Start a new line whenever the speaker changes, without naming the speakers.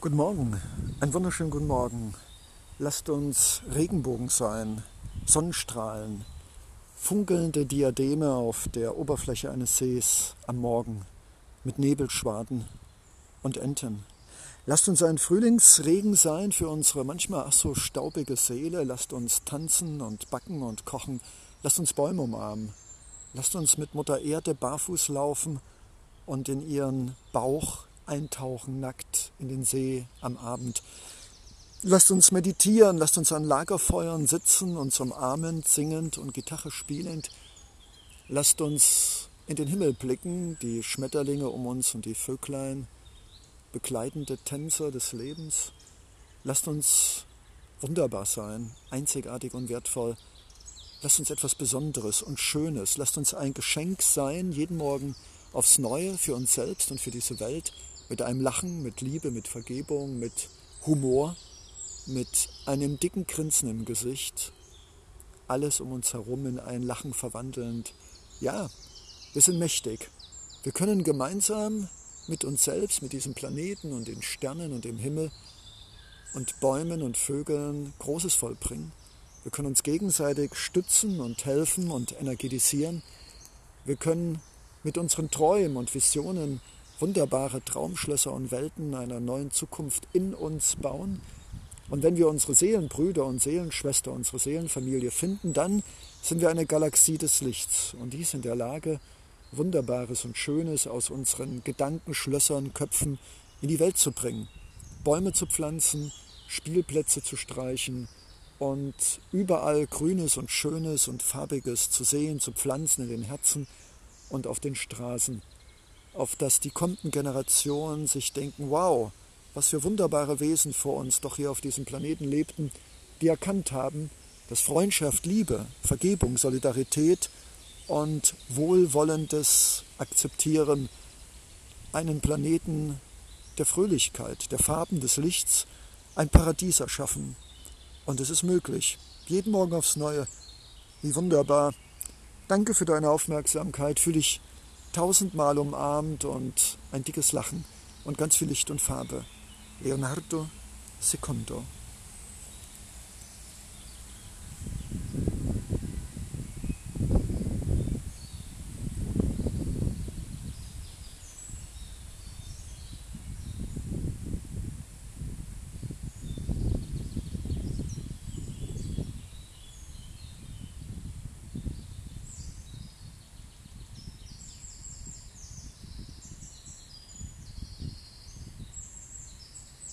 Guten Morgen, einen wunderschönen guten Morgen. Lasst uns Regenbogen sein, Sonnenstrahlen, funkelnde Diademe auf der Oberfläche eines Sees am Morgen mit Nebelschwaden und Enten. Lasst uns ein Frühlingsregen sein für unsere manchmal ach so staubige Seele. Lasst uns tanzen und backen und kochen. Lasst uns Bäume umarmen. Lasst uns mit Mutter Erde barfuß laufen und in ihren Bauch eintauchen, nackt in den See am Abend. Lasst uns meditieren, lasst uns an Lagerfeuern sitzen, uns umarmend, singend und Gitarre spielend. Lasst uns in den Himmel blicken, die Schmetterlinge um uns und die Vöglein, begleitende Tänzer des Lebens. Lasst uns wunderbar sein, einzigartig und wertvoll. Lasst uns etwas Besonderes und Schönes, lasst uns ein Geschenk sein, jeden Morgen aufs Neue für uns selbst und für diese Welt, mit einem Lachen, mit Liebe, mit Vergebung, mit Humor, mit einem dicken Grinsen im Gesicht, alles um uns herum in ein Lachen verwandelnd. Ja, wir sind mächtig. Wir können gemeinsam mit uns selbst, mit diesem Planeten und den Sternen und dem Himmel und Bäumen und Vögeln Großes vollbringen. Wir können uns gegenseitig stützen und helfen und energetisieren. Wir können mit unseren Träumen und Visionen wunderbare Traumschlösser und Welten einer neuen Zukunft in uns bauen. Und wenn wir unsere Seelenbrüder und Seelenschwester, unsere Seelenfamilie finden, dann sind wir eine Galaxie des Lichts. Und die ist in der Lage, Wunderbares und Schönes aus unseren Gedankenschlössern, Köpfen in die Welt zu bringen. Bäume zu pflanzen, Spielplätze zu streichen und überall Grünes und Schönes und Farbiges zu sehen, zu pflanzen in den Herzen und auf den Straßen auf das die kommenden Generationen sich denken, wow, was für wunderbare Wesen vor uns doch hier auf diesem Planeten lebten, die erkannt haben, dass Freundschaft, Liebe, Vergebung, Solidarität und wohlwollendes Akzeptieren einen Planeten der Fröhlichkeit, der Farben, des Lichts, ein Paradies erschaffen. Und es ist möglich. Jeden Morgen aufs Neue. Wie wunderbar. Danke für deine Aufmerksamkeit. Fühle ich tausendmal umarmt und ein dickes Lachen und ganz viel Licht und Farbe. Leonardo Secondo